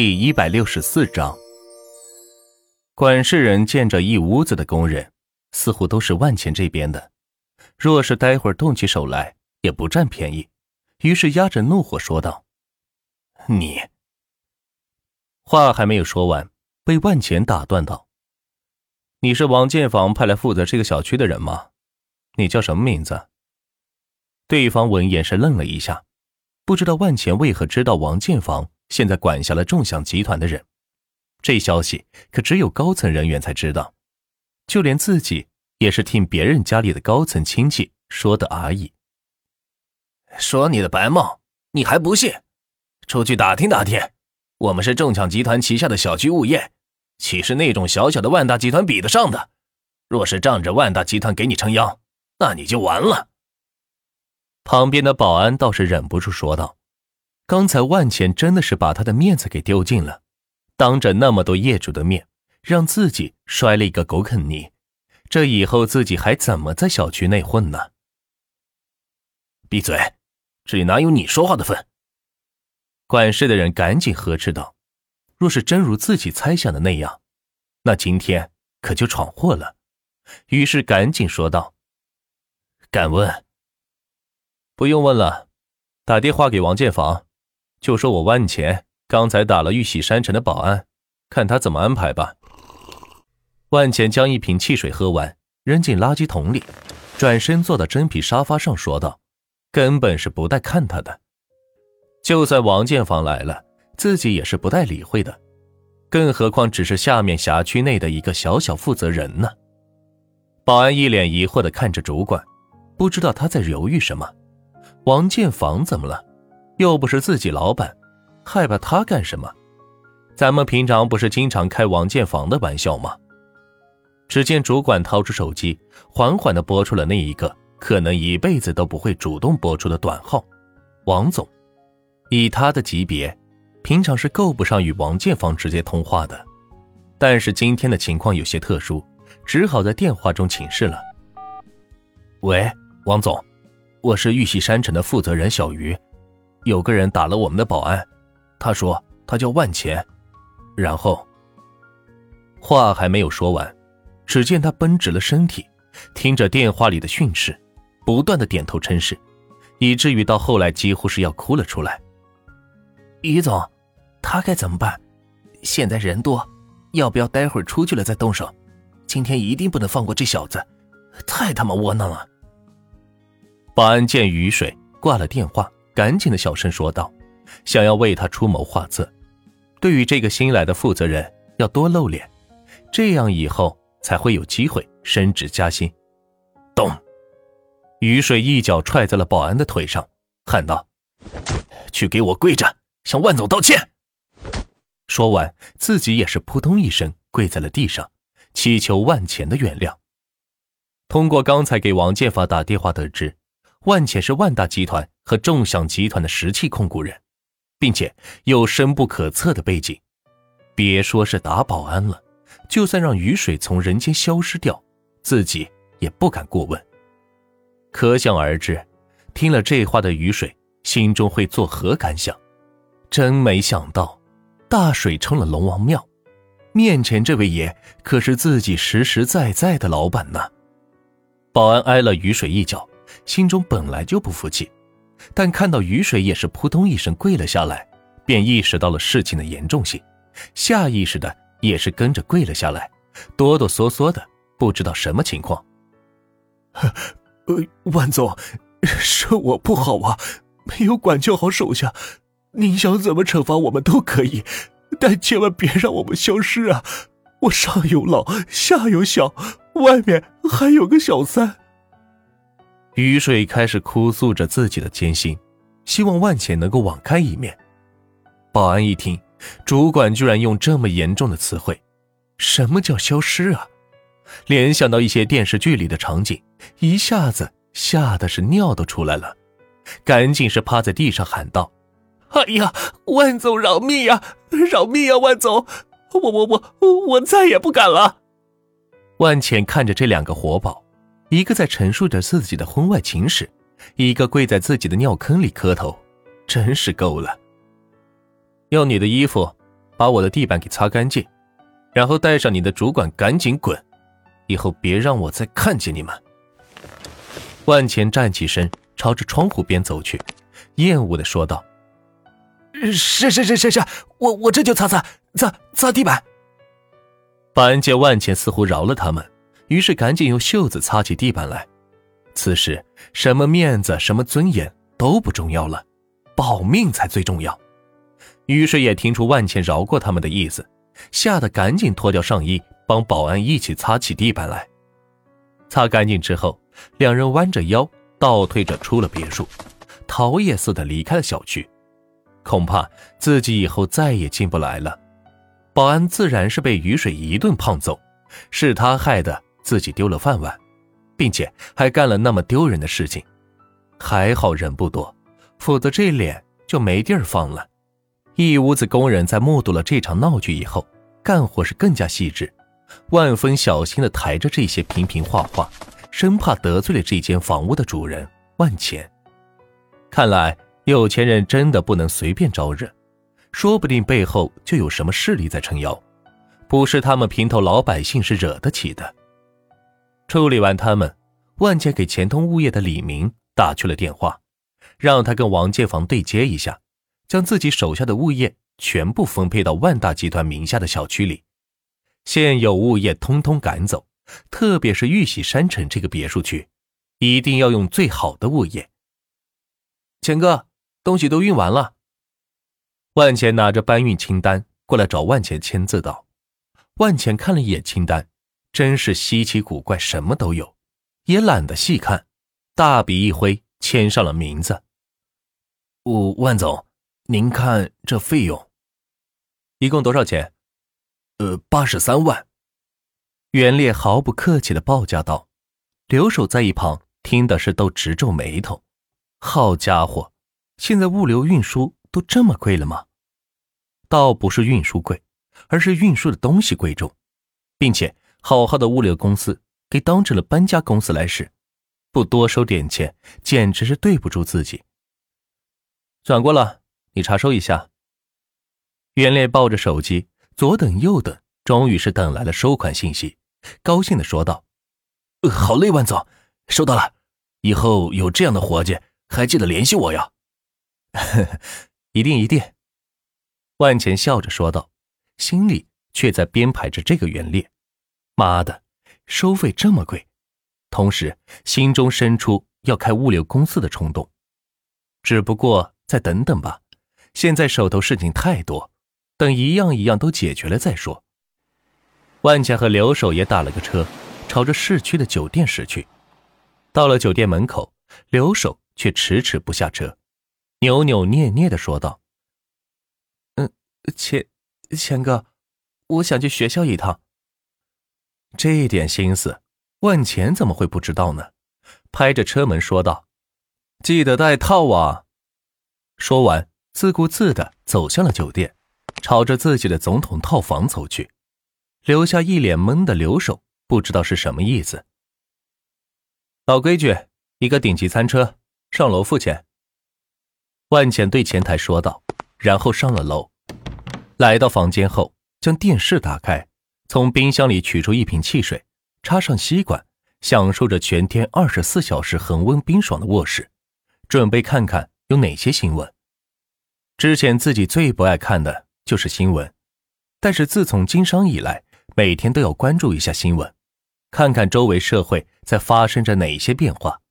第一百六十四章，管事人见着一屋子的工人，似乎都是万钱这边的。若是待会儿动起手来，也不占便宜。于是压着怒火说道：“你……”话还没有说完，被万钱打断道：“你是王建房派来负责这个小区的人吗？你叫什么名字？”对方闻言是愣了一下，不知道万钱为何知道王建房。现在管辖了众享集团的人，这消息可只有高层人员才知道，就连自己也是听别人家里的高层亲戚说的而已。说你的白帽，你还不信？出去打听打听，我们是众享集团旗下的小区物业，岂是那种小小的万达集团比得上的？若是仗着万达集团给你撑腰，那你就完了。旁边的保安倒是忍不住说道。刚才万钱真的是把他的面子给丢尽了，当着那么多业主的面，让自己摔了一个狗啃泥，这以后自己还怎么在小区内混呢？闭嘴，这里哪有你说话的份？管事的人赶紧呵斥道：“若是真如自己猜想的那样，那今天可就闯祸了。”于是赶紧说道：“敢问？不用问了，打电话给王建房。”就说我万钱刚才打了玉玺山城的保安，看他怎么安排吧。万钱将一瓶汽水喝完，扔进垃圾桶里，转身坐到真皮沙发上，说道：“根本是不带看他的。就算王建房来了，自己也是不带理会的。更何况只是下面辖区内的一个小小负责人呢？”保安一脸疑惑的看着主管，不知道他在犹豫什么。王建房怎么了？又不是自己老板，害怕他干什么？咱们平常不是经常开王建房的玩笑吗？只见主管掏出手机，缓缓的拨出了那一个可能一辈子都不会主动拨出的短号。王总，以他的级别，平常是够不上与王建房直接通话的。但是今天的情况有些特殊，只好在电话中请示了。喂，王总，我是玉溪山城的负责人小鱼。有个人打了我们的保安，他说他叫万钱，然后话还没有说完，只见他绷直了身体，听着电话里的训斥，不断的点头称是，以至于到后来几乎是要哭了出来。于总，他该怎么办？现在人多，要不要待会儿出去了再动手？今天一定不能放过这小子，太他妈窝囊了。保安见雨水挂了电话。赶紧的小声说道：“想要为他出谋划策，对于这个新来的负责人要多露脸，这样以后才会有机会升职加薪。”咚！雨水一脚踹在了保安的腿上，喊道：“去给我跪着，向万总道歉！”说完，自己也是扑通一声跪在了地上，祈求万钱的原谅。通过刚才给王建发打电话得知。万钱是万达集团和众享集团的实际控股人，并且有深不可测的背景。别说是打保安了，就算让雨水从人间消失掉，自己也不敢过问。可想而知，听了这话的雨水心中会作何感想？真没想到，大水冲了龙王庙，面前这位爷可是自己实实在在的老板呢。保安挨了雨水一脚。心中本来就不服气，但看到雨水也是扑通一声跪了下来，便意识到了事情的严重性，下意识的也是跟着跪了下来，哆哆嗦嗦的不知道什么情况。呃，万总，是我不好啊，没有管教好手下，您想怎么惩罚我们都可以，但千万别让我们消失啊！我上有老，下有小，外面还有个小三。雨水开始哭诉着自己的艰辛，希望万钱能够网开一面。保安一听，主管居然用这么严重的词汇，什么叫消失啊？联想到一些电视剧里的场景，一下子吓得是尿都出来了，赶紧是趴在地上喊道：“哎呀，万总饶命呀，饶命呀，万总，我我我我再也不敢了。”万浅看着这两个活宝。一个在陈述着自己的婚外情史，一个跪在自己的尿坑里磕头，真是够了。要你的衣服，把我的地板给擦干净，然后带上你的主管赶紧滚，以后别让我再看见你们。万钱站起身，朝着窗户边走去，厌恶的说道：“是是是是是，我我这就擦擦擦擦地板。”保安见万钱似乎饶了他们，于是赶紧用袖子擦起地板来。此时，什么面子、什么尊严都不重要了，保命才最重要。于是也听出万茜饶过他们的意思，吓得赶紧脱掉上衣，帮保安一起擦起地板来。擦干净之后，两人弯着腰，倒退着出了别墅，逃也似的离开了小区。恐怕自己以后再也进不来了。保安自然是被雨水一顿胖揍，是他害的自己丢了饭碗。并且还干了那么丢人的事情，还好人不多，否则这脸就没地儿放了。一屋子工人在目睹了这场闹剧以后，干活是更加细致，万分小心的抬着这些瓶瓶画画，生怕得罪了这间房屋的主人万钱。看来有钱人真的不能随便招惹，说不定背后就有什么势力在撑腰，不是他们平头老百姓是惹得起的。处理完他们，万茜给钱通物业的李明打去了电话，让他跟王建房对接一下，将自己手下的物业全部分配到万大集团名下的小区里，现有物业通通赶走，特别是玉玺山城这个别墅区，一定要用最好的物业。钱哥，东西都运完了。万钱拿着搬运清单过来找万钱签字道，万钱看了一眼清单。真是稀奇古怪，什么都有，也懒得细看，大笔一挥，签上了名字。五万总，您看这费用，一共多少钱？呃，八十三万。袁烈毫不客气的报价道。留守在一旁听的是都直皱眉头。好家伙，现在物流运输都这么贵了吗？倒不是运输贵，而是运输的东西贵重，并且。好好的物流公司给当成了搬家公司来使，不多收点钱，简直是对不住自己。转过了，你查收一下。袁烈抱着手机，左等右等，终于是等来了收款信息，高兴的说道：“好嘞，万总，收到了。以后有这样的活计，还记得联系我呀。”“一定一定。”万钱笑着说道，心里却在编排着这个袁烈。妈的，收费这么贵，同时心中生出要开物流公司的冲动。只不过再等等吧，现在手头事情太多，等一样一样都解决了再说。万家和刘守也打了个车，朝着市区的酒店驶去。到了酒店门口，刘守却迟迟不下车，扭扭捏捏的说道：“嗯，钱，钱哥，我想去学校一趟。”这一点心思，万钱怎么会不知道呢？拍着车门说道：“记得带套啊！”说完，自顾自的走向了酒店，朝着自己的总统套房走去，留下一脸懵的留守，不知道是什么意思。老规矩，一个顶级餐车，上楼付钱。万钱对前台说道，然后上了楼。来到房间后，将电视打开。从冰箱里取出一瓶汽水，插上吸管，享受着全天二十四小时恒温冰爽的卧室，准备看看有哪些新闻。之前自己最不爱看的就是新闻，但是自从经商以来，每天都要关注一下新闻，看看周围社会在发生着哪些变化，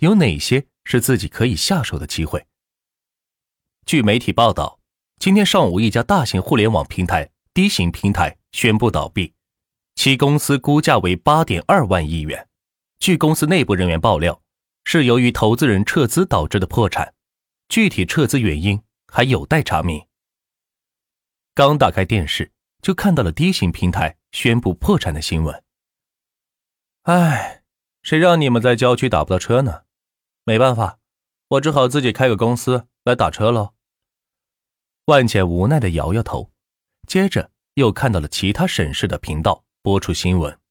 有哪些是自己可以下手的机会。据媒体报道，今天上午一家大型互联网平台低型平台。宣布倒闭，其公司估价为八点二万亿元。据公司内部人员爆料，是由于投资人撤资导致的破产，具体撤资原因还有待查明。刚打开电视，就看到了低型平台宣布破产的新闻。唉，谁让你们在郊区打不到车呢？没办法，我只好自己开个公司来打车喽。万茜无奈的摇摇头，接着。又看到了其他省市的频道播出新闻。